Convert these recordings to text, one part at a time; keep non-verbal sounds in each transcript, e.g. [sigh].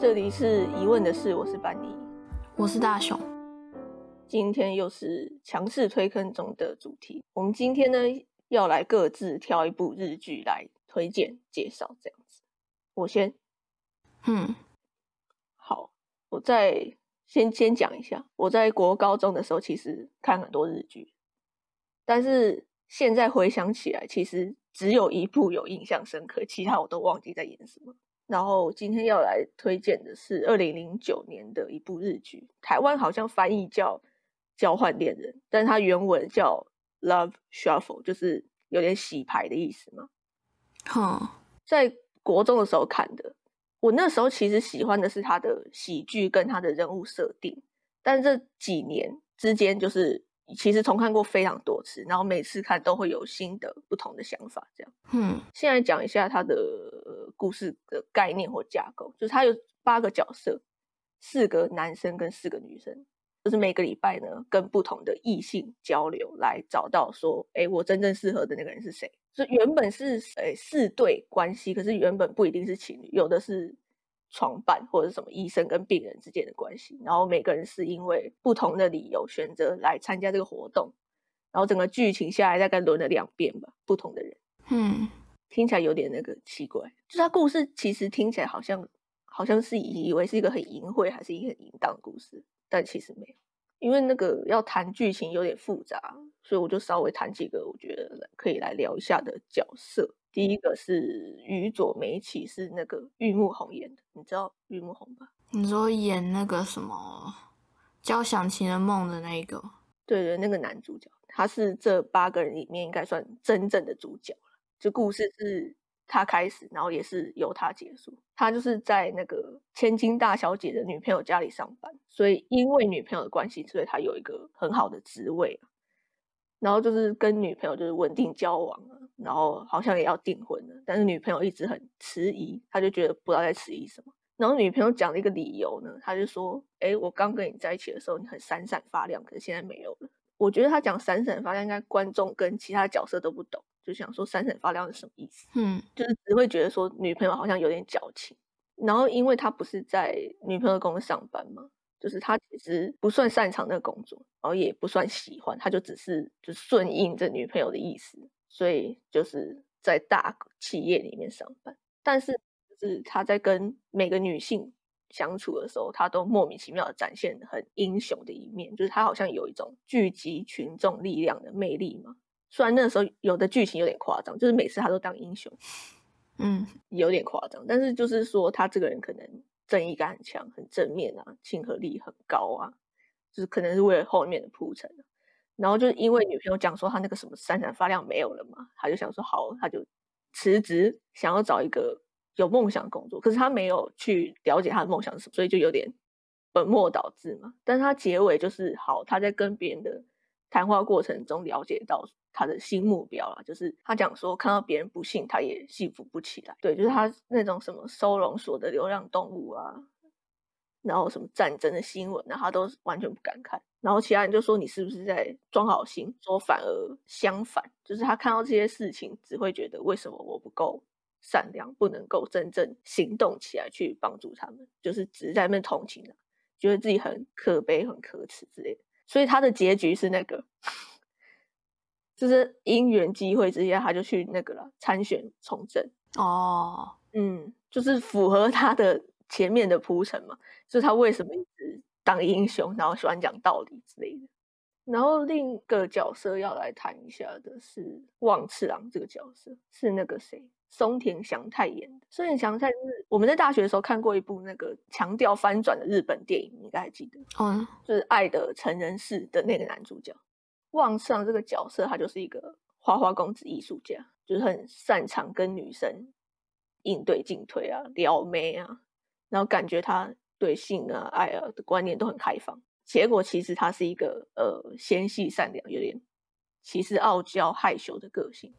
这里是疑问的事，我是班尼，我是大雄。今天又是强势推坑中的主题。我们今天呢，要来各自挑一部日剧来推荐介绍，这样子。我先，嗯，好，我再先先讲一下，我在国高中的时候其实看很多日剧，但是现在回想起来，其实只有一部有印象深刻，其他我都忘记在演什么。然后今天要来推荐的是二零零九年的一部日剧，台湾好像翻译叫《交换恋人》，但它原文叫《Love Shuffle》，就是有点洗牌的意思嘛。哼，在国中的时候看的，我那时候其实喜欢的是它的喜剧跟它的人物设定，但这几年之间就是。其实重看过非常多次，然后每次看都会有新的不同的想法。这样，嗯，现在讲一下它的故事的概念或架构，就是它有八个角色，四个男生跟四个女生，就是每个礼拜呢跟不同的异性交流，来找到说，哎，我真正适合的那个人是谁？就原本是诶四对关系，可是原本不一定是情侣，有的是。床伴或者是什么医生跟病人之间的关系，然后每个人是因为不同的理由选择来参加这个活动，然后整个剧情下来大概轮了两遍吧，不同的人，嗯，听起来有点那个奇怪，就是他故事其实听起来好像好像是以为是一个很淫秽还是一个很淫荡的故事，但其实没有，因为那个要谈剧情有点复杂，所以我就稍微谈几个我觉得可以来聊一下的角色。第一个是宇佐美起，是那个玉木宏演的，你知道玉木宏吧？你说演那个什么《交响情人梦》的那一个？对对，那个男主角，他是这八个人里面应该算真正的主角了。就故事是他开始，然后也是由他结束。他就是在那个千金大小姐的女朋友家里上班，所以因为女朋友的关系，所以他有一个很好的职位。然后就是跟女朋友就是稳定交往了，然后好像也要订婚了，但是女朋友一直很迟疑，他就觉得不知道在迟疑什么。然后女朋友讲了一个理由呢，他就说：“哎，我刚跟你在一起的时候，你很闪闪发亮，可是现在没有了。”我觉得他讲闪闪发亮，应该观众跟其他角色都不懂，就想说闪闪发亮是什么意思？嗯，就是只会觉得说女朋友好像有点矫情。然后因为他不是在女朋友公司上班嘛。就是他其实不算擅长那个工作，然后也不算喜欢，他就只是就顺应这女朋友的意思，所以就是在大企业里面上班。但是就是他在跟每个女性相处的时候，他都莫名其妙的展现很英雄的一面，就是他好像有一种聚集群众力量的魅力嘛。虽然那时候有的剧情有点夸张，就是每次他都当英雄，嗯，有点夸张，但是就是说他这个人可能。正义感很强，很正面啊，亲和力很高啊，就是可能是为了后面的铺陈。然后就是因为女朋友讲说他那个什么闪闪发亮没有了嘛，他就想说好，他就辞职，想要找一个有梦想的工作。可是他没有去了解他的梦想是什么，所以就有点本末倒置嘛。但他结尾就是好，他在跟别人的谈话过程中了解到。他的新目标啊，就是他讲说，看到别人不幸，他也幸福不起来。对，就是他那种什么收容所的流浪动物啊，然后什么战争的新闻啊，他都完全不敢看。然后其他人就说你是不是在装好心？说反而相反，就是他看到这些事情，只会觉得为什么我不够善良，不能够真正行动起来去帮助他们，就是只是在那同情啊，觉得自己很可悲、很可耻之类的。所以他的结局是那个。就是因缘机会之下，他就去那个了参选从政哦，嗯，就是符合他的前面的铺陈嘛，就是他为什么一直当英雄，然后喜欢讲道理之类的。然后另一个角色要来谈一下的是望次郎这个角色，是那个谁松田翔太演的。松田翔太是我们在大学的时候看过一部那个强调翻转的日本电影，你应该还记得，嗯，就是《爱的成人式》的那个男主角。望上这个角色，他就是一个花花公子艺术家，就是很擅长跟女生应对进退啊、撩妹啊，然后感觉他对性啊、爱啊的观念都很开放。结果其实他是一个呃纤细善良、有点其实傲娇害羞的个性。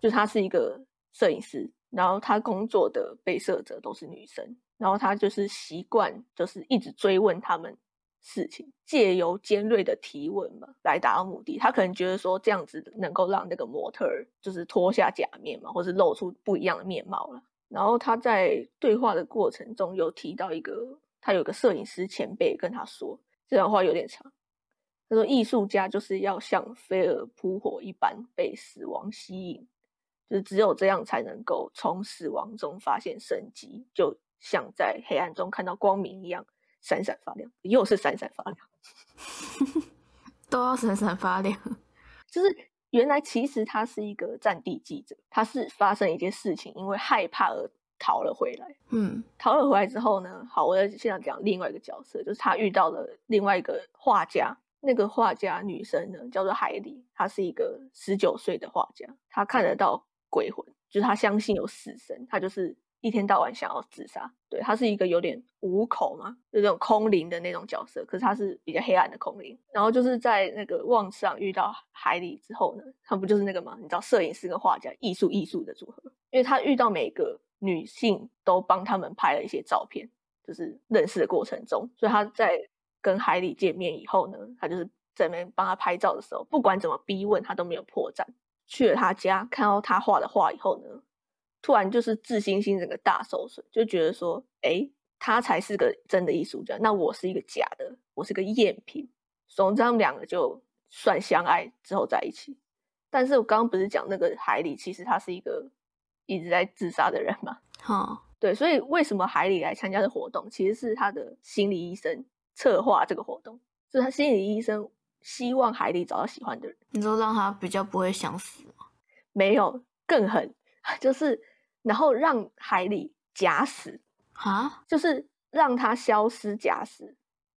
就他是一个摄影师，然后他工作的被摄者都是女生，然后他就是习惯就是一直追问他们。事情借由尖锐的提问嘛，来达到目的。他可能觉得说这样子能够让那个模特儿就是脱下假面嘛，或是露出不一样的面貌了。然后他在对话的过程中有提到一个，他有个摄影师前辈跟他说，这段话有点长。他说：“艺术家就是要像飞蛾扑火一般被死亡吸引，就是只有这样才能够从死亡中发现生机，就像在黑暗中看到光明一样闪闪发亮。又是闪闪发亮，[laughs] 都要闪闪发亮。[laughs] 就是原来其实他是一个战地记者，他是发生一件事情，因为害怕而逃了回来。嗯，逃了回来之后呢，好，我在现在讲另外一个角色，就是他遇到了另外一个画家。”那个画家女生呢，叫做海里，她是一个十九岁的画家，她看得到鬼魂，就是他相信有死神，他就是一天到晚想要自杀。对，他是一个有点无口嘛，就这种空灵的那种角色，可是他是比较黑暗的空灵。然后就是在那个望上遇到海里之后呢，他不就是那个吗？你知道，摄影师跟画家，艺术艺术的组合，因为他遇到每个女性都帮他们拍了一些照片，就是认识的过程中，所以他在。跟海里见面以后呢，他就是在那边帮他拍照的时候，不管怎么逼问，他都没有破绽。去了他家，看到他画的画以后呢，突然就是自信心整个大受损，就觉得说，哎，他才是个真的艺术家，那我是一个假的，我是个赝品。总之他们两个就算相爱之后在一起。但是我刚刚不是讲那个海里，其实他是一个一直在自杀的人嘛？[laughs] 好，对，所以为什么海里来参加的活动，其实是他的心理医生。策划这个活动，就是他心理医生希望海里找到喜欢的人。你说让他比较不会想死吗？没有，更狠，[laughs] 就是然后让海里假死啊，就是让他消失假死，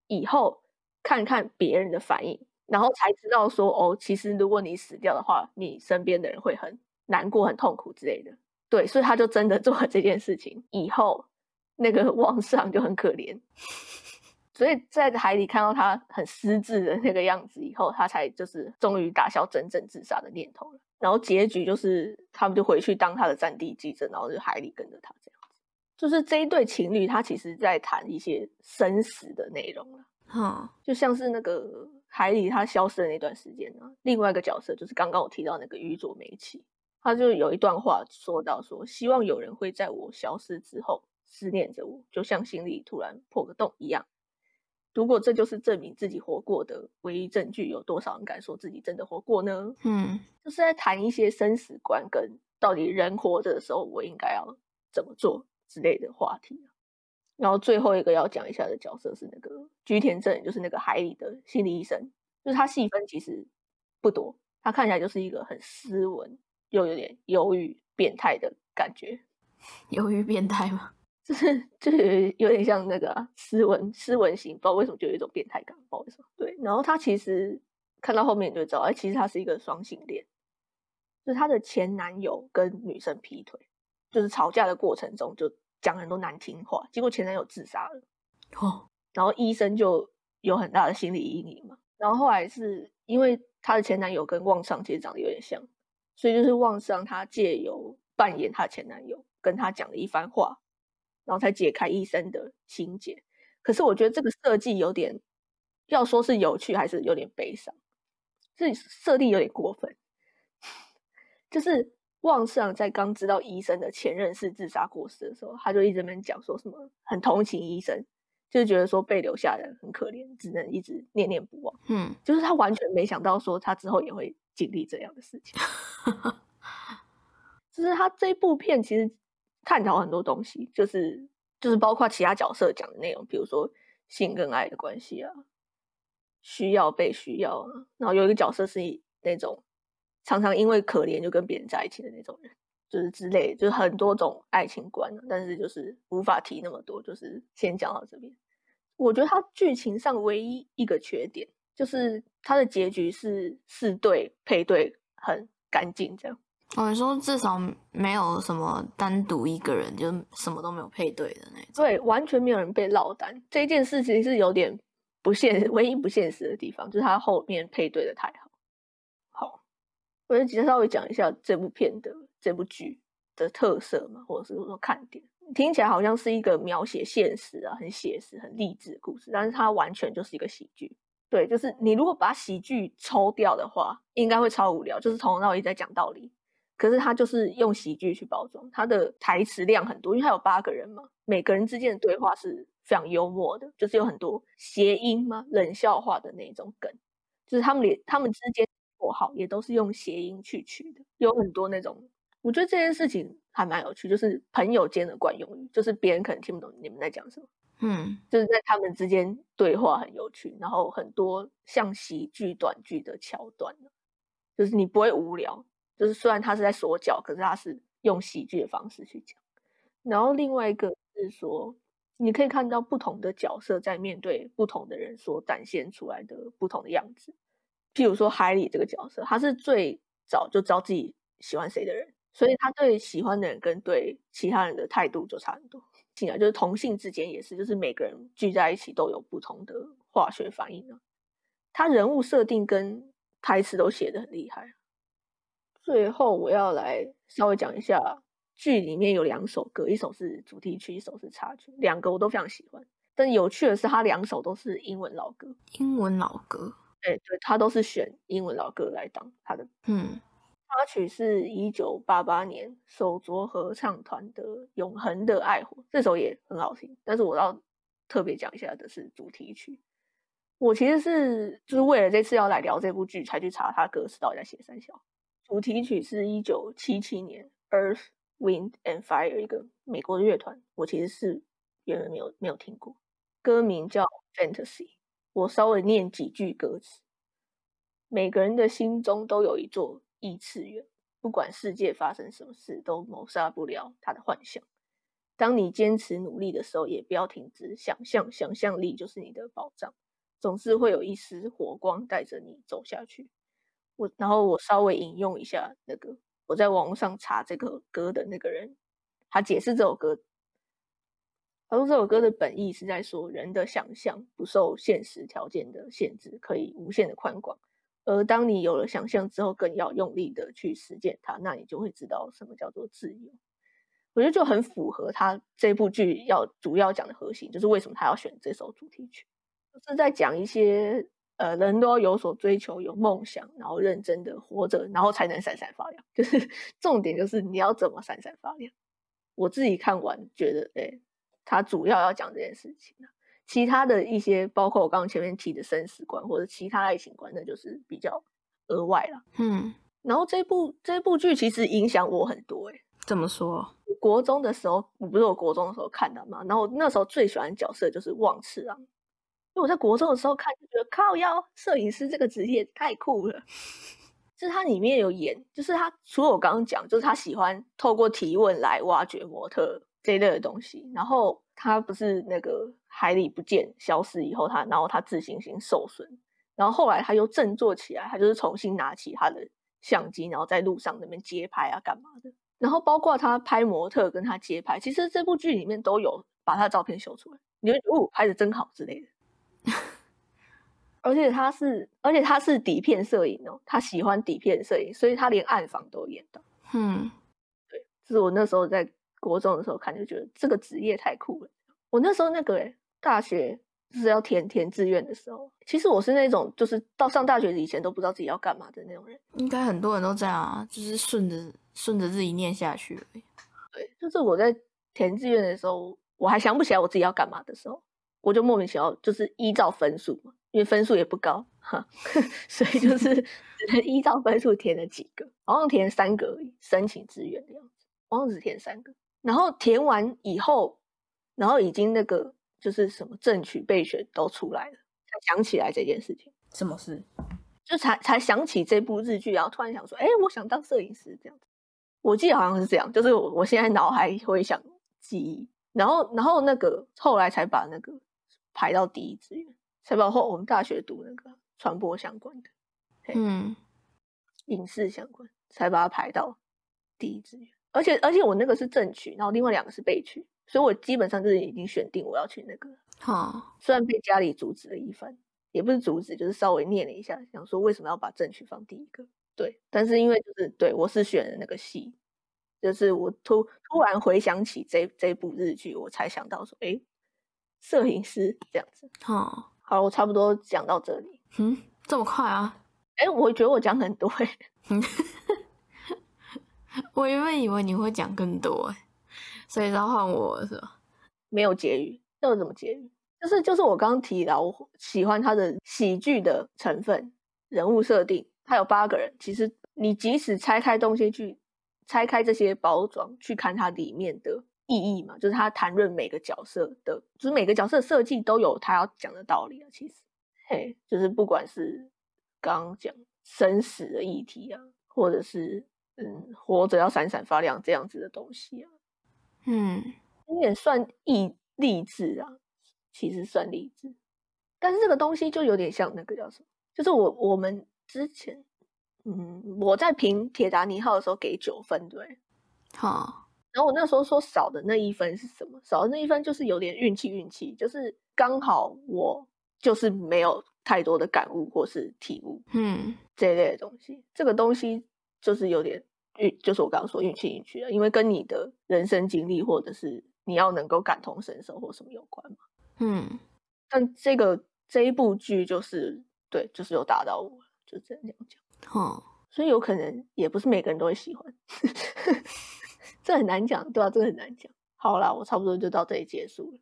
以后看看别人的反应，然后才知道说哦，其实如果你死掉的话，你身边的人会很难过、很痛苦之类的。对，所以他就真的做了这件事情，以后那个 [laughs] 皇上就很可怜。所以在海里看到他很失智的那个样子以后，他才就是终于打消真正自杀的念头了。然后结局就是他们就回去当他的战地记者，然后就海里跟着他这样子。就是这一对情侣，他其实在谈一些生死的内容了。嗯，就像是那个海里他消失的那段时间呢，另外一个角色就是刚刚我提到那个宇佐美起，他就有一段话说到说，希望有人会在我消失之后思念着我，就像心里突然破个洞一样。如果这就是证明自己活过的唯一证据，有多少人敢说自己真的活过呢？嗯，就是在谈一些生死观跟到底人活着的时候我应该要怎么做之类的话题。然后最后一个要讲一下的角色是那个居田正，就是那个海里的心理医生，就是他戏份其实不多，他看起来就是一个很斯文又有点忧郁变态的感觉。[laughs] 忧郁变态吗？就是就是有点像那个斯文斯文型，不知道为什么就有一种变态感，不知道为什么。对，然后他其实看到后面你就知道，哎，其实他是一个双性恋，就是他的前男友跟女生劈腿，就是吵架的过程中就讲很多难听话，结果前男友自杀了。哦，然后医生就有很大的心理阴影嘛。然后后来是因为他的前男友跟旺上其实长得有点像，所以就是旺上他借由扮演他前男友跟他讲了一番话。然后才解开医生的心结，可是我觉得这个设计有点，要说是有趣还是有点悲伤，这设定有点过分。[laughs] 就是望上在刚知道医生的前任是自杀过世的时候，他就一直在讲说什么很同情医生，就是觉得说被留下的人很可怜，只能一直念念不忘。嗯，就是他完全没想到说他之后也会经历这样的事情。[laughs] 就是他这部片其实。探讨很多东西，就是就是包括其他角色讲的内容，比如说性跟爱的关系啊，需要被需要。然后有一个角色是那种常常因为可怜就跟别人在一起的那种人，就是之类，就是很多种爱情观。但是就是无法提那么多，就是先讲到这边。我觉得它剧情上唯一一个缺点，就是它的结局是四对配对很干净这样。哦，你说至少没有什么单独一个人就什么都没有配对的那种，对，完全没有人被落单。这件事情是有点不现，[laughs] 唯一不现实的地方就是他后面配对的太好。好，我就介稍微讲一下这部片的这部剧的特色嘛，或者是说看点。听起来好像是一个描写现实啊，很写实、很励志的故事，但是它完全就是一个喜剧。对，就是你如果把喜剧抽掉的话，应该会超无聊，就是从头到尾在讲道理。可是他就是用喜剧去包装，他的台词量很多，因为他有八个人嘛，每个人之间的对话是非常幽默的，就是有很多谐音嘛、冷笑话的那种梗，就是他们连他们之间括号也都是用谐音去取的，有很多那种，我觉得这件事情还蛮有趣，就是朋友间的惯用语，就是别人可能听不懂你们在讲什么。嗯，就是在他们之间对话很有趣，然后很多像喜剧短剧的桥段，就是你不会无聊。就是虽然他是在说教，可是他是用喜剧的方式去讲。然后另外一个是说，你可以看到不同的角色在面对不同的人所展现出来的不同的样子。譬如说海里这个角色，他是最早就知道自己喜欢谁的人，所以他对喜欢的人跟对其他人的态度就差很多。进来就是同性之间也是，就是每个人聚在一起都有不同的化学反应啊。他人物设定跟台词都写的很厉害。最后我要来稍微讲一下剧里面有两首歌，一首是主题曲，一首是插曲，两个我都非常喜欢。但有趣的是，它两首都是英文老歌。英文老歌，哎，对他都是选英文老歌来当他的。嗯，插曲是一九八八年手镯合唱团的《永恒的爱火》，这首也很好听。但是我要特别讲一下的是主题曲。我其实是就是为了这次要来聊这部剧，才去查他歌词到底在写三小。主题曲是一九七七年《Earth, Wind and Fire》一个美国的乐团，我其实是原本没有没有听过。歌名叫《Fantasy》，我稍微念几句歌词：每个人的心中都有一座异次元，不管世界发生什么事，都谋杀不了他的幻想。当你坚持努力的时候，也不要停止想象，想象力就是你的宝藏，总是会有一丝火光带着你走下去。我然后我稍微引用一下那个我在网上查这个歌的那个人，他解释这首歌，他说这首歌的本意是在说人的想象不受现实条件的限制，可以无限的宽广。而当你有了想象之后，更要用力的去实践它，那你就会知道什么叫做自由。我觉得就很符合他这部剧要主要讲的核心，就是为什么他要选这首主题曲，就是在讲一些。呃，人都要有所追求，有梦想，然后认真的活着，然后才能闪闪发亮。[laughs] 就是重点，就是你要怎么闪闪发亮。我自己看完觉得，哎，他主要要讲这件事情其他的一些，包括我刚刚前面提的生死观或者其他爱情观，那就是比较额外了。嗯，然后这部这部剧其实影响我很多。哎，怎么说？国中的时候，我不是我国中的时候看的嘛，然后那时候最喜欢角色就是望次郎。因为我在国中的时候看，就觉得靠，腰摄影师这个职业太酷了。就是他里面有演，就是他除了我刚刚讲，就是他喜欢透过提问来挖掘模特这一类的东西。然后他不是那个海里不见消失以后，他然后他自信心受损，然后后来他又振作起来，他就是重新拿起他的相机，然后在路上那边街拍啊干嘛的。然后包括他拍模特跟他街拍，其实这部剧里面都有把他的照片秀出来，你觉得哦拍的真好之类的。而且他是，而且他是底片摄影哦，他喜欢底片摄影，所以他连暗房都演到。嗯，对，这是我那时候在国中的时候看，就觉得这个职业太酷了。我那时候那个诶大学就是要填填志愿的时候，其实我是那种就是到上大学以前都不知道自己要干嘛的那种人。应该很多人都这样啊，就是顺着顺着自己念下去而已。[laughs] 对，就是我在填志愿的时候，我还想不起来我自己要干嘛的时候。我就莫名其妙，就是依照分数嘛，因为分数也不高哈，[laughs] 所以就是 [laughs] 只能依照分数填了几个，好像填三个而已，申请志愿的样子，好像只填三个。然后填完以后，然后已经那个就是什么正取备选都出来了，才想起来这件事情。什么事？就才才想起这部日剧，然后突然想说，哎，我想当摄影师这样子。我记得好像是这样，就是我我现在脑海回想记忆，然后然后那个后来才把那个。排到第一志愿，才包括我们大学读那个传播相关的，嗯，影视相关，才把它排到第一志愿。而且而且我那个是正取，然后另外两个是备取，所以我基本上就是已经选定我要去那个。好，虽然被家里阻止了一番，也不是阻止，就是稍微念了一下，想说为什么要把正取放第一个。对，但是因为就是对我是选的那个戏，就是我突突然回想起这这部日剧，我才想到说，哎。摄影师这样子，好，好，我差不多讲到这里。嗯，这么快啊？哎，我觉得我讲很多哎。[laughs] 我原本以为你会讲更多哎，所以召唤我是吧？没有结语，要怎么结语？就是就是我刚刚提到，我喜欢他的喜剧的成分，人物设定，他有八个人。其实你即使拆开东西去拆开这些包装，去看它里面的意义嘛，就是他谈论每个角色的，就是每个角色设计都有他要讲的道理啊。其实，嘿，就是不管是刚刚讲生死的议题啊，或者是嗯活着要闪闪发亮这样子的东西啊，嗯，有点算意励志啊。其实算励志，但是这个东西就有点像那个叫什么，就是我我们之前，嗯，我在评铁达尼号的时候给九分，对，好，然后我那时候说少的那一分是什么？少的那一分就是有点运气，运气就是刚好我就是没有太多的感悟或是体悟，嗯，这一类的东西，这个东西就是有点运，就是我刚刚说运气运气了，因为跟你的人生经历或者是你要能够感同身受或什么有关嘛。嗯，但这个这一部剧就是对，就是有打到我，就这样讲。哦，所以有可能也不是每个人都会喜欢，[laughs] 这很难讲，对啊，这个很难讲。好啦，我差不多就到这里结束了。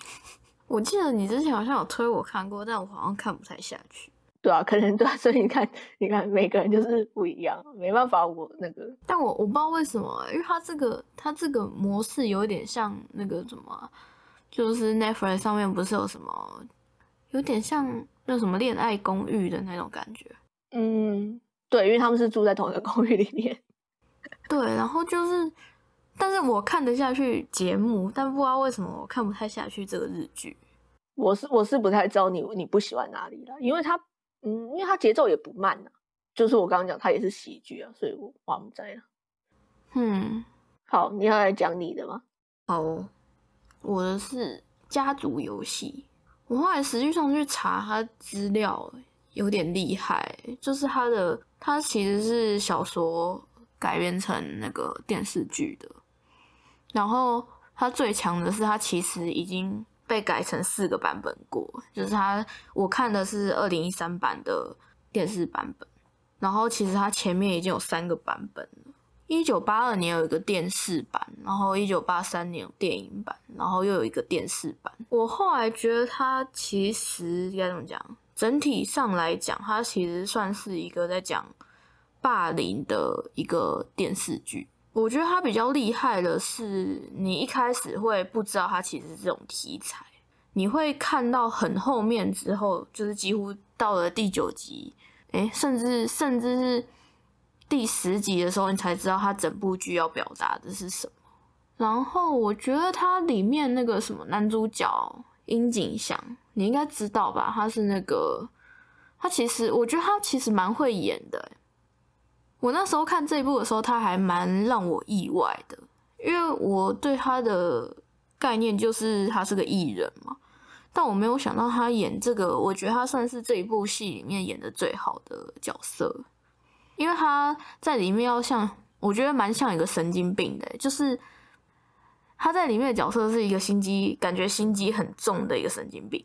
[laughs] 我记得你之前好像有推我看过，但我好像看不太下去。对啊，可能对啊，所以你看，你看每个人就是不一样，没办法，我那个，但我我不知道为什么，因为他这个他这个模式有点像那个什么。就是 Netflix 上面不是有什么，有点像那什么恋爱公寓的那种感觉。嗯，对，因为他们是住在同一个公寓里面。对，然后就是，但是我看得下去节目，但不知道为什么我看不太下去这个日剧。我是我是不太知道你你不喜欢哪里了，因为它嗯，因为它节奏也不慢啊。就是我刚刚讲，它也是喜剧啊，所以我忘不在了。嗯，好，你要来讲你的吗？好。我的是家族游戏，我后来实际上去查它资料，有点厉害，就是它的它其实是小说改编成那个电视剧的，然后他最强的是他其实已经被改成四个版本过，就是他我看的是二零一三版的电视版本，然后其实他前面已经有三个版本了。一九八二年有一个电视版，然后一九八三年有电影版，然后又有一个电视版。我后来觉得它其实该怎么讲？整体上来讲，它其实算是一个在讲霸凌的一个电视剧。我觉得它比较厉害的是，你一开始会不知道它其实是这种题材，你会看到很后面之后，就是几乎到了第九集，诶，甚至甚至是。第十集的时候，你才知道他整部剧要表达的是什么。然后我觉得它里面那个什么男主角樱井祥，你应该知道吧？他是那个，他其实我觉得他其实蛮会演的。我那时候看这一部的时候，他还蛮让我意外的，因为我对他的概念就是他是个艺人嘛。但我没有想到他演这个，我觉得他算是这一部戏里面演的最好的角色。因为他在里面要像，我觉得蛮像一个神经病的，就是他在里面的角色是一个心机，感觉心机很重的一个神经病。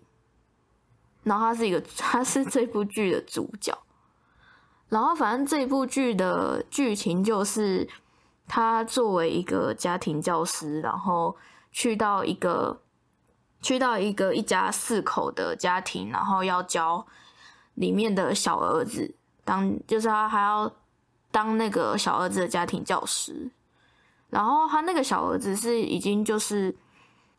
然后他是一个，[laughs] 他是这部剧的主角。然后反正这部剧的剧情就是，他作为一个家庭教师，然后去到一个去到一个一家四口的家庭，然后要教里面的小儿子。当就是他还要当那个小儿子的家庭教师，然后他那个小儿子是已经就是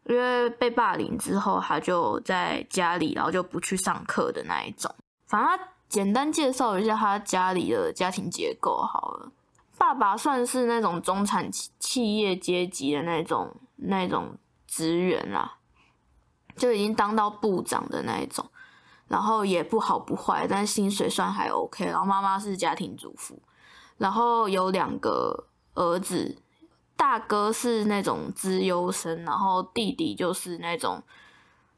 因为被霸凌之后，他就在家里，然后就不去上课的那一种。反正简单介绍一下他家里的家庭结构好了。爸爸算是那种中产企业阶级的那种那种职员啦，就已经当到部长的那一种。然后也不好不坏，但薪水算还 OK。然后妈妈是家庭主妇，然后有两个儿子，大哥是那种资优生，然后弟弟就是那种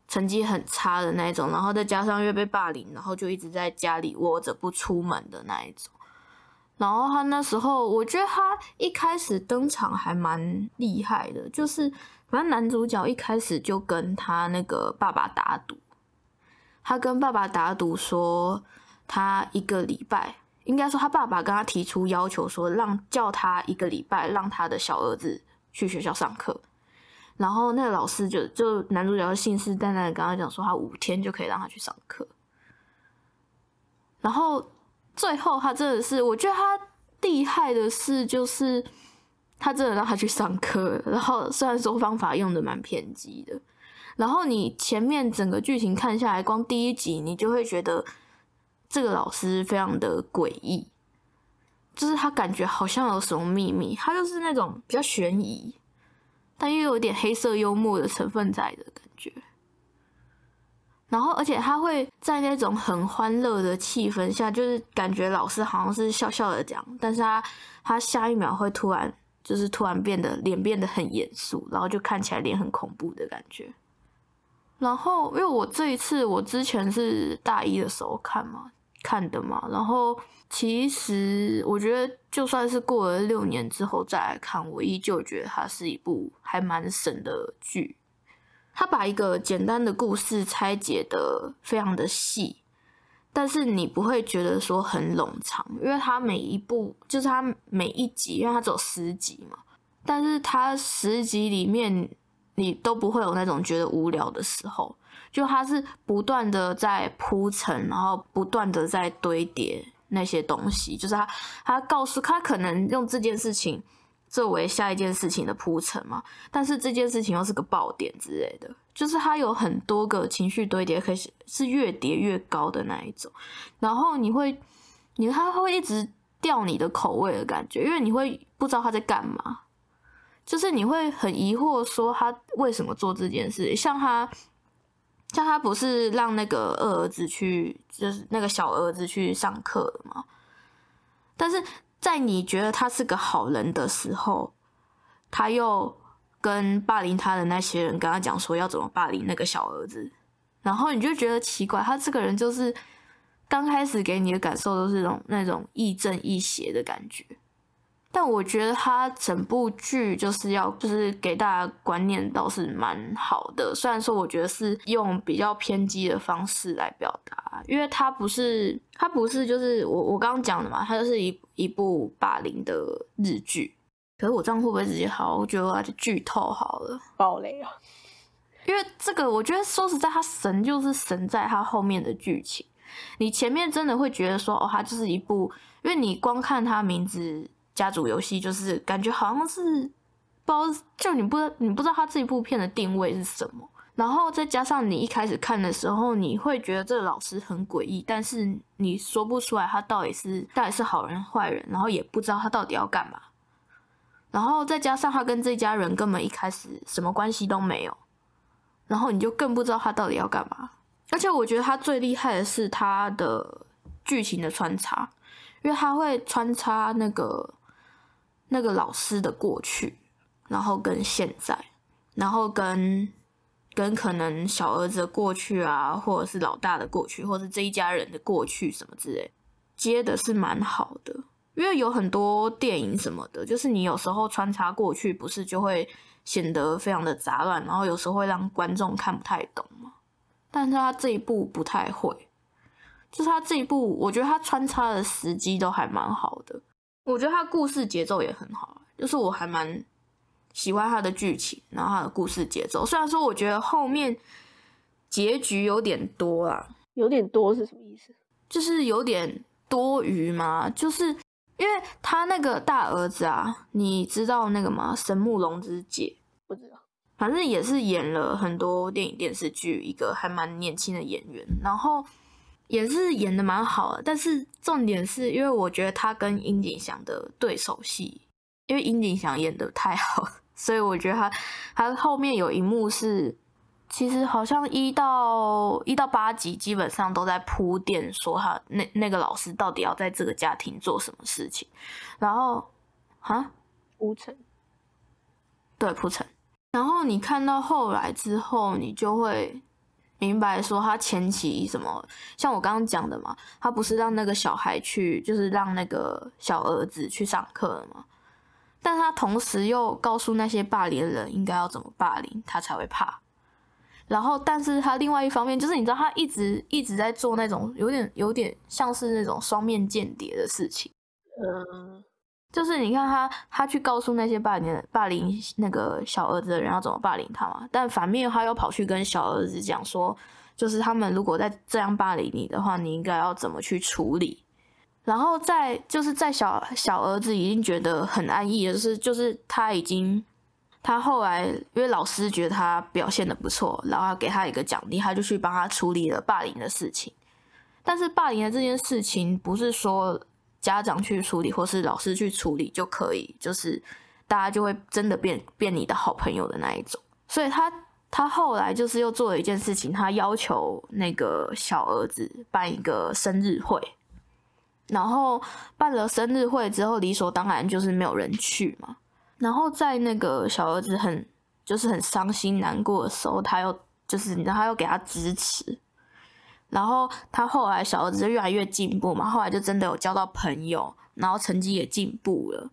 成绩很差的那一种，然后再加上又被霸凌，然后就一直在家里窝着不出门的那一种。然后他那时候，我觉得他一开始登场还蛮厉害的，就是反正男主角一开始就跟他那个爸爸打赌。他跟爸爸打赌说，他一个礼拜应该说他爸爸跟他提出要求，说让叫他一个礼拜让他的小儿子去学校上课，然后那个老师就就男主角信誓旦旦的跟他讲说，他五天就可以让他去上课，然后最后他真的是，我觉得他厉害的是就是他真的让他去上课，然后虽然说方法用的蛮偏激的，然后你前面整个剧情看下来，光第一集你就会觉得。这个老师非常的诡异，就是他感觉好像有什么秘密，他就是那种比较悬疑，但又有点黑色幽默的成分在的感觉。然后，而且他会在那种很欢乐的气氛下，就是感觉老师好像是笑笑的讲，但是他他下一秒会突然就是突然变得脸变得很严肃，然后就看起来脸很恐怖的感觉。然后，因为我这一次我之前是大一的时候看嘛。看的嘛，然后其实我觉得，就算是过了六年之后再来看，我依旧觉得它是一部还蛮神的剧。他把一个简单的故事拆解的非常的细，但是你不会觉得说很冗长，因为它每一部就是它每一集，因为它只有十集嘛，但是它十集里面你都不会有那种觉得无聊的时候。就他是不断的在铺陈，然后不断的在堆叠那些东西。就是他，他告诉他可能用这件事情作为下一件事情的铺陈嘛，但是这件事情又是个爆点之类的。就是他有很多个情绪堆叠，可是是越叠越高的那一种。然后你会，你他会一直吊你的口味的感觉，因为你会不知道他在干嘛，就是你会很疑惑说他为什么做这件事，像他。像他不是让那个二儿子去，就是那个小儿子去上课了吗？但是在你觉得他是个好人的时候，他又跟霸凌他的那些人跟他讲说要怎么霸凌那个小儿子，然后你就觉得奇怪，他这个人就是刚开始给你的感受都是那种那种亦正亦邪的感觉。但我觉得他整部剧就是要就是给大家观念倒是蛮好的，虽然说我觉得是用比较偏激的方式来表达，因为它不是它不是就是我我刚刚讲的嘛，它就是一一部霸凌的日剧。可是我这样会不会直接好？我觉得我就剧透好了，暴雷啊！因为这个我觉得说实在，它神就是神在它后面的剧情，你前面真的会觉得说哦，它就是一部，因为你光看它名字。家族游戏就是感觉好像是不知道，就你不知道你不知道他这一部片的定位是什么，然后再加上你一开始看的时候，你会觉得这个老师很诡异，但是你说不出来他到底是到底是好人坏人，然后也不知道他到底要干嘛，然后再加上他跟这家人根本一开始什么关系都没有，然后你就更不知道他到底要干嘛。而且我觉得他最厉害的是他的剧情的穿插，因为他会穿插那个。那个老师的过去，然后跟现在，然后跟跟可能小儿子的过去啊，或者是老大的过去，或者是这一家人的过去什么之类，接的是蛮好的。因为有很多电影什么的，就是你有时候穿插过去，不是就会显得非常的杂乱，然后有时候会让观众看不太懂嘛。但是他这一部不太会，就是他这一部，我觉得他穿插的时机都还蛮好的。我觉得他故事节奏也很好，就是我还蛮喜欢他的剧情，然后他的故事节奏。虽然说我觉得后面结局有点多啦，有点多是什么意思？就是有点多余嘛。就是因为他那个大儿子啊，你知道那个吗？神木龙之介不知道，反正也是演了很多电影电视剧，一个还蛮年轻的演员，然后。也是演的蛮好的，但是重点是因为我觉得他跟殷景祥的对手戏，因为殷景祥演的太好，[laughs] 所以我觉得他他后面有一幕是，其实好像一到一到八集基本上都在铺垫说他那那个老师到底要在这个家庭做什么事情，然后啊铺陈，对铺陈，然后你看到后来之后，你就会。明白说他前期什么，像我刚刚讲的嘛，他不是让那个小孩去，就是让那个小儿子去上课了吗？但他同时又告诉那些霸凌的人应该要怎么霸凌他才会怕，然后，但是他另外一方面就是，你知道，他一直一直在做那种有点有点像是那种双面间谍的事情。嗯，就是你看他，他去告诉那些霸凌霸凌那个小儿子的人要怎么霸凌他嘛，但反面他又跑去跟小儿子讲说，就是他们如果再这样霸凌你的话，你应该要怎么去处理。然后在就是在小小儿子已经觉得很安逸的是，就是他已经。他后来因为老师觉得他表现的不错，然后给他一个奖励，他就去帮他处理了霸凌的事情。但是霸凌的这件事情不是说家长去处理或是老师去处理就可以，就是大家就会真的变变你的好朋友的那一种。所以他他后来就是又做了一件事情，他要求那个小儿子办一个生日会，然后办了生日会之后，理所当然就是没有人去嘛。然后在那个小儿子很就是很伤心难过的时候，他又就是你知道他又给他支持，然后他后来小儿子越来越进步嘛，后来就真的有交到朋友，然后成绩也进步了。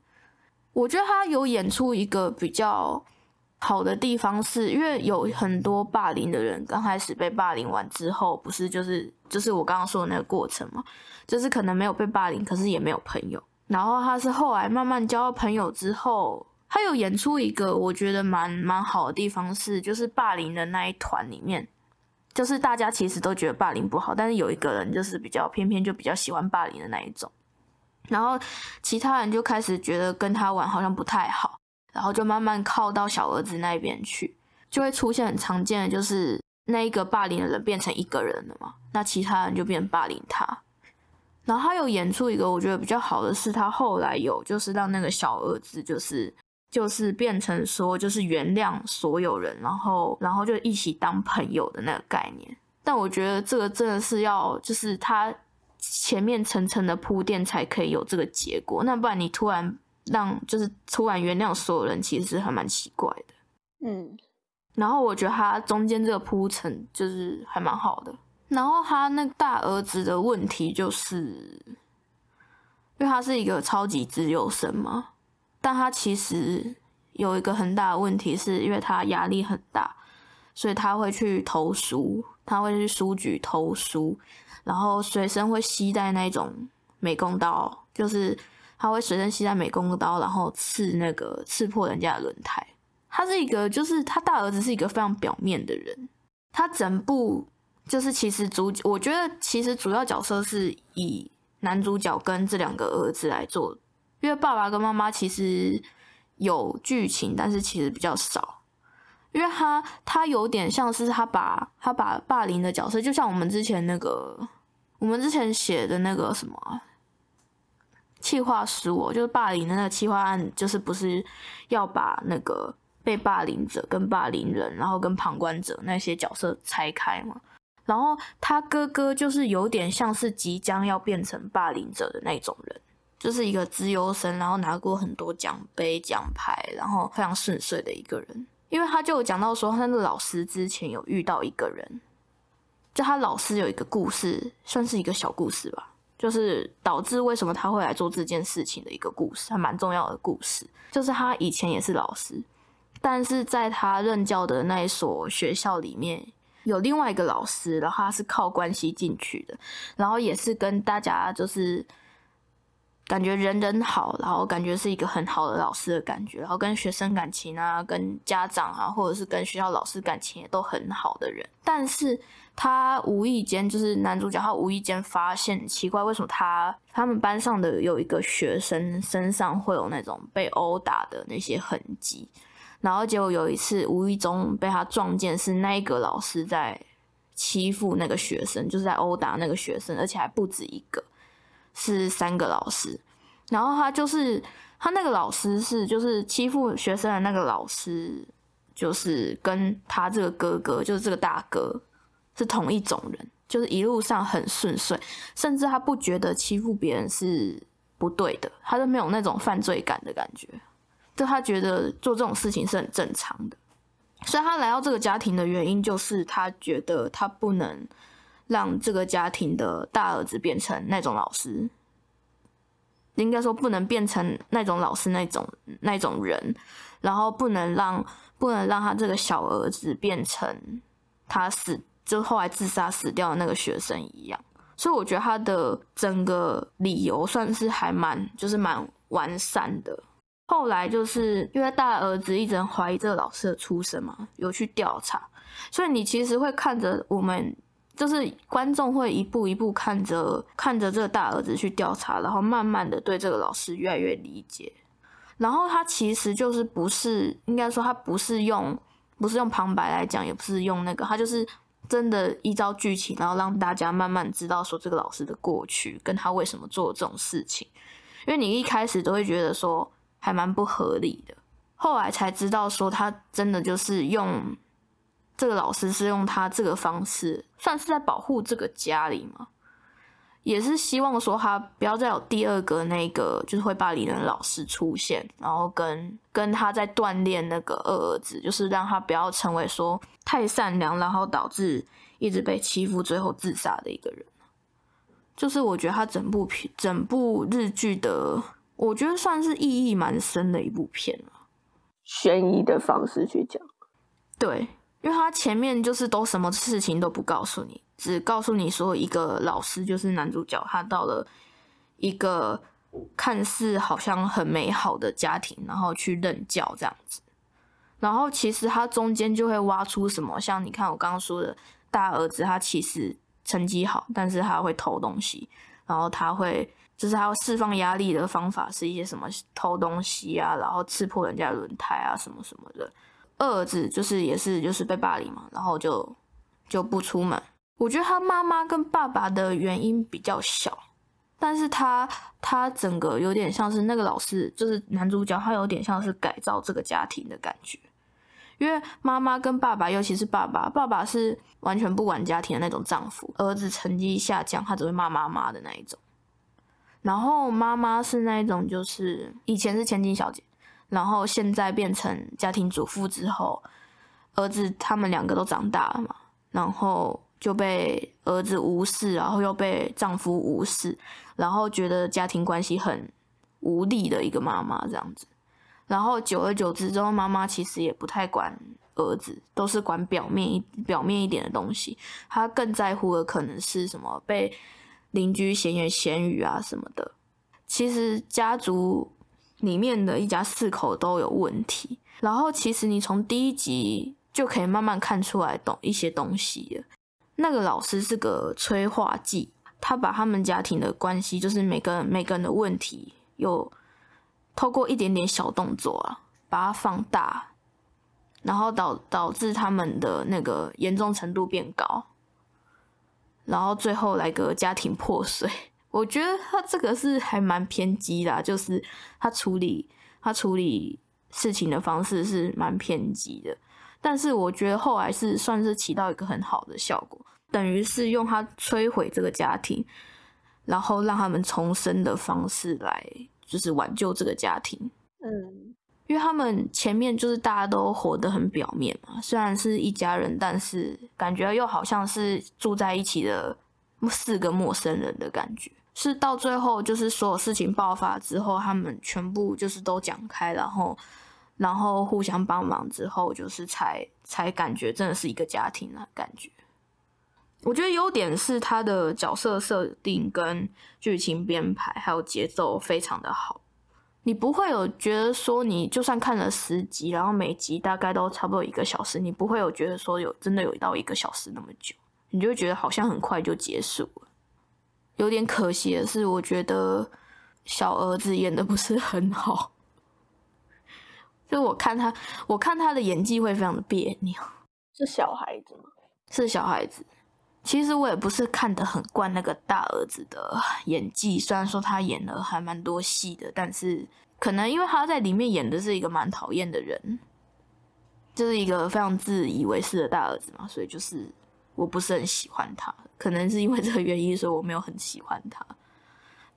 我觉得他有演出一个比较好的地方，是因为有很多霸凌的人刚开始被霸凌完之后，不是就是就是我刚刚说的那个过程嘛，就是可能没有被霸凌，可是也没有朋友，然后他是后来慢慢交到朋友之后。他有演出一个我觉得蛮蛮好的地方是，就是霸凌的那一团里面，就是大家其实都觉得霸凌不好，但是有一个人就是比较偏偏就比较喜欢霸凌的那一种，然后其他人就开始觉得跟他玩好像不太好，然后就慢慢靠到小儿子那边去，就会出现很常见的就是那一个霸凌的人变成一个人了嘛，那其他人就变霸凌他。然后他有演出一个我觉得比较好的是，他后来有就是让那个小儿子就是。就是变成说，就是原谅所有人，然后，然后就一起当朋友的那个概念。但我觉得这个真的是要，就是他前面层层的铺垫才可以有这个结果。那不然你突然让，就是突然原谅所有人，其实还蛮奇怪的。嗯。然后我觉得他中间这个铺陈就是还蛮好的。然后他那大儿子的问题就是，因为他是一个超级自由生嘛。但他其实有一个很大的问题，是因为他压力很大，所以他会去投书，他会去书局投书，然后随身会携带那种美工刀，就是他会随身携带美工刀，然后刺那个刺破人家的轮胎。他是一个，就是他大儿子是一个非常表面的人，他整部就是其实主，我觉得其实主要角色是以男主角跟这两个儿子来做。因为爸爸跟妈妈其实有剧情，但是其实比较少。因为他他有点像是他把他把霸凌的角色，就像我们之前那个我们之前写的那个什么气化使我，就是霸凌的那个气化案，就是不是要把那个被霸凌者跟霸凌人，然后跟旁观者那些角色拆开嘛？然后他哥哥就是有点像是即将要变成霸凌者的那种人。就是一个资优生，然后拿过很多奖杯奖牌，然后非常顺遂的一个人。因为他就讲到说，他的老师之前有遇到一个人，就他老师有一个故事，算是一个小故事吧，就是导致为什么他会来做这件事情的一个故事，还蛮重要的故事。就是他以前也是老师，但是在他任教的那一所学校里面有另外一个老师，然后他是靠关系进去的，然后也是跟大家就是。感觉人人好，然后感觉是一个很好的老师的感觉，然后跟学生感情啊，跟家长啊，或者是跟学校老师感情也都很好的人。但是他无意间，就是男主角，他无意间发现奇怪，为什么他他们班上的有一个学生身上会有那种被殴打的那些痕迹，然后结果有一次无意中被他撞见，是那一个老师在欺负那个学生，就是在殴打那个学生，而且还不止一个。是三个老师，然后他就是他那个老师是就是欺负学生的那个老师，就是跟他这个哥哥就是这个大哥是同一种人，就是一路上很顺遂，甚至他不觉得欺负别人是不对的，他都没有那种犯罪感的感觉，就他觉得做这种事情是很正常的。所以他来到这个家庭的原因，就是他觉得他不能。让这个家庭的大儿子变成那种老师，应该说不能变成那种老师那种那种人，然后不能让不能让他这个小儿子变成他死就后来自杀死掉的那个学生一样。所以我觉得他的整个理由算是还蛮就是蛮完善的。后来就是因为大儿子一直怀疑这个老师的出身嘛，有去调查，所以你其实会看着我们。就是观众会一步一步看着看着这个大儿子去调查，然后慢慢的对这个老师越来越理解。然后他其实就是不是应该说他不是用不是用旁白来讲，也不是用那个，他就是真的依照剧情，然后让大家慢慢知道说这个老师的过去跟他为什么做这种事情。因为你一开始都会觉得说还蛮不合理的，后来才知道说他真的就是用。这个老师是用他这个方式，算是在保护这个家里嘛，也是希望说他不要再有第二个那个就是会霸凌的老师出现，然后跟跟他在锻炼那个二儿子，就是让他不要成为说太善良，然后导致一直被欺负，最后自杀的一个人。就是我觉得他整部片整部日剧的，我觉得算是意义蛮深的一部片了，悬疑的方式去讲，对。因为他前面就是都什么事情都不告诉你，只告诉你说一个老师就是男主角，他到了一个看似好像很美好的家庭，然后去任教这样子。然后其实他中间就会挖出什么，像你看我刚刚说的大儿子，他其实成绩好，但是他会偷东西，然后他会就是他要释放压力的方法是一些什么偷东西啊，然后刺破人家轮胎啊什么什么的。二儿子就是也是就是被霸凌嘛，然后就就不出门。我觉得他妈妈跟爸爸的原因比较小，但是他他整个有点像是那个老师，就是男主角，他有点像是改造这个家庭的感觉。因为妈妈跟爸爸，尤其是爸爸，爸爸是完全不管家庭的那种丈夫，儿子成绩下降，他只会骂妈妈的那一种。然后妈妈是那一种，就是以前是千金小姐。然后现在变成家庭主妇之后，儿子他们两个都长大了嘛，然后就被儿子无视，然后又被丈夫无视，然后觉得家庭关系很无力的一个妈妈这样子。然后久而久之之后，妈妈其实也不太管儿子，都是管表面一表面一点的东西。她更在乎的可能是什么被邻居闲言闲语啊什么的。其实家族。里面的一家四口都有问题，然后其实你从第一集就可以慢慢看出来懂一些东西了。那个老师是个催化剂，他把他们家庭的关系，就是每个人每个人的问题，有透过一点点小动作啊，把它放大，然后导导致他们的那个严重程度变高，然后最后来个家庭破碎。我觉得他这个是还蛮偏激的，就是他处理他处理事情的方式是蛮偏激的，但是我觉得后来是算是起到一个很好的效果，等于是用他摧毁这个家庭，然后让他们重生的方式来就是挽救这个家庭。嗯，因为他们前面就是大家都活得很表面嘛，虽然是一家人，但是感觉又好像是住在一起的四个陌生人的感觉。是到最后，就是所有事情爆发之后，他们全部就是都讲开，然后，然后互相帮忙之后，就是才才感觉真的是一个家庭的感觉。我觉得优点是他的角色设定跟剧情编排还有节奏非常的好，你不会有觉得说你就算看了十集，然后每集大概都差不多一个小时，你不会有觉得说有真的有到一个小时那么久，你就觉得好像很快就结束了。有点可惜的是，我觉得小儿子演的不是很好。就我看他，我看他的演技会非常的别扭。是小孩子吗？是小孩子。其实我也不是看得很惯那个大儿子的演技，虽然说他演了还蛮多戏的，但是可能因为他在里面演的是一个蛮讨厌的人，就是一个非常自以为是的大儿子嘛，所以就是。我不是很喜欢他，可能是因为这个原因，所以我没有很喜欢他。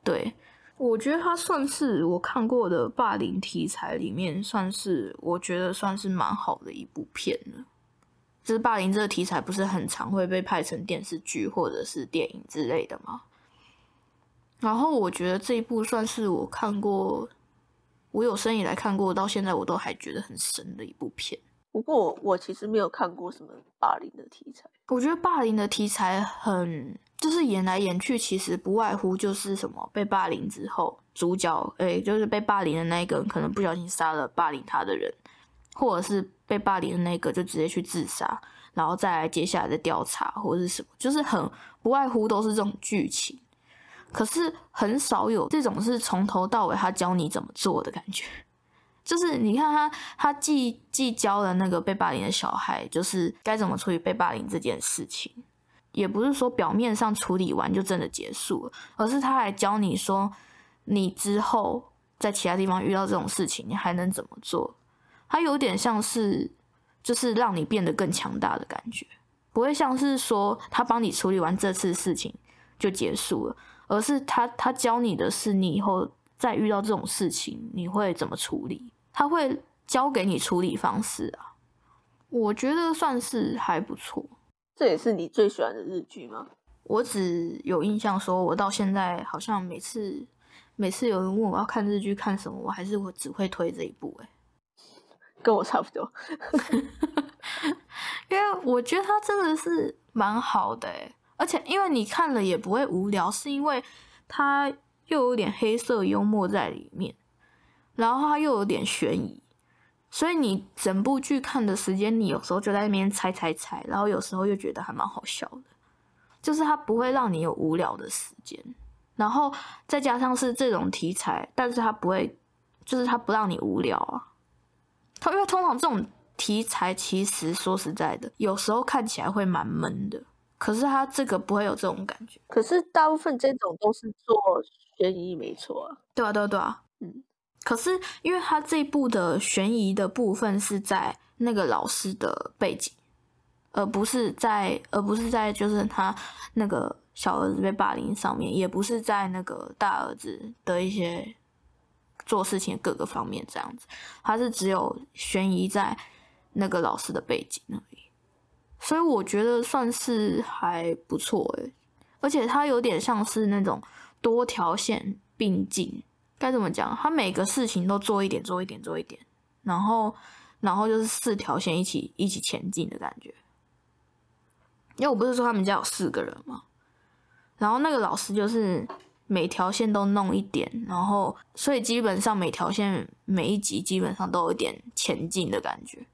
对，我觉得他算是我看过的霸凌题材里面，算是我觉得算是蛮好的一部片了。就是霸凌这个题材不是很常会被拍成电视剧或者是电影之类的吗？然后我觉得这一部算是我看过，我有生以来看过到现在我都还觉得很神的一部片。不过我其实没有看过什么霸凌的题材。我觉得霸凌的题材很，就是演来演去，其实不外乎就是什么被霸凌之后，主角诶、就是被霸凌的那一个人可能不小心杀了霸凌他的人，或者是被霸凌的那个就直接去自杀，然后再来接下来的调查或者是什么，就是很不外乎都是这种剧情。可是很少有这种是从头到尾他教你怎么做的感觉。就是你看他，他既既教了那个被霸凌的小孩，就是该怎么处理被霸凌这件事情，也不是说表面上处理完就真的结束了，而是他还教你说，你之后在其他地方遇到这种事情，你还能怎么做？他有点像是，就是让你变得更强大的感觉，不会像是说他帮你处理完这次事情就结束了，而是他他教你的是你以后再遇到这种事情你会怎么处理。他会教给你处理方式啊，我觉得算是还不错。这也是你最喜欢的日剧吗？我只有印象说，我到现在好像每次每次有人问我要看日剧看什么，我还是我只会推这一部、欸。[laughs] 跟我差不多。[laughs] 因为我觉得它真的是蛮好的、欸，而且因为你看了也不会无聊，是因为它又有点黑色幽默在里面。然后它又有点悬疑，所以你整部剧看的时间，你有时候就在那边猜猜猜，然后有时候又觉得还蛮好笑的，就是它不会让你有无聊的时间，然后再加上是这种题材，但是它不会，就是它不让你无聊啊。它因为通常这种题材其实说实在的，有时候看起来会蛮闷的，可是它这个不会有这种感觉。可是大部分这种都是做悬疑，没错啊。对啊，对啊，对啊，嗯。可是，因为他这部的悬疑的部分是在那个老师的背景，而不是在，而不是在就是他那个小儿子被霸凌上面，也不是在那个大儿子的一些做事情各个方面这样子，他是只有悬疑在那个老师的背景而已，所以我觉得算是还不错诶，而且它有点像是那种多条线并进。该怎么讲？他每个事情都做一点，做一点，做一点，然后，然后就是四条线一起一起前进的感觉。因为我不是说他们家有四个人吗？然后那个老师就是每条线都弄一点，然后所以基本上每条线每一集基本上都有一点前进的感觉，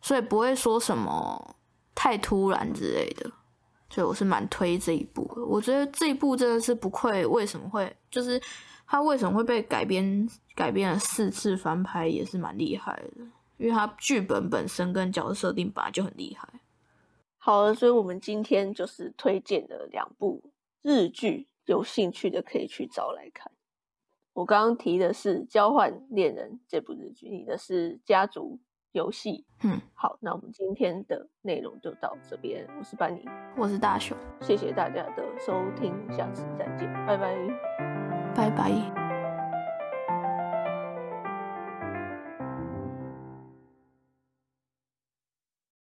所以不会说什么太突然之类的。所以我是蛮推这一部的。我觉得这一部真的是不愧为什么会就是。他为什么会被改编改编了四次翻拍，也是蛮厉害的，因为他剧本本身跟角色设定本来就很厉害。好了，所以我们今天就是推荐的两部日剧，有兴趣的可以去找来看。我刚刚提的是《交换恋人》这部日剧，你的是《家族游戏》。嗯，好，那我们今天的内容就到这边。我是班尼，我是大雄，谢谢大家的收听，下次再见，拜拜。拜拜。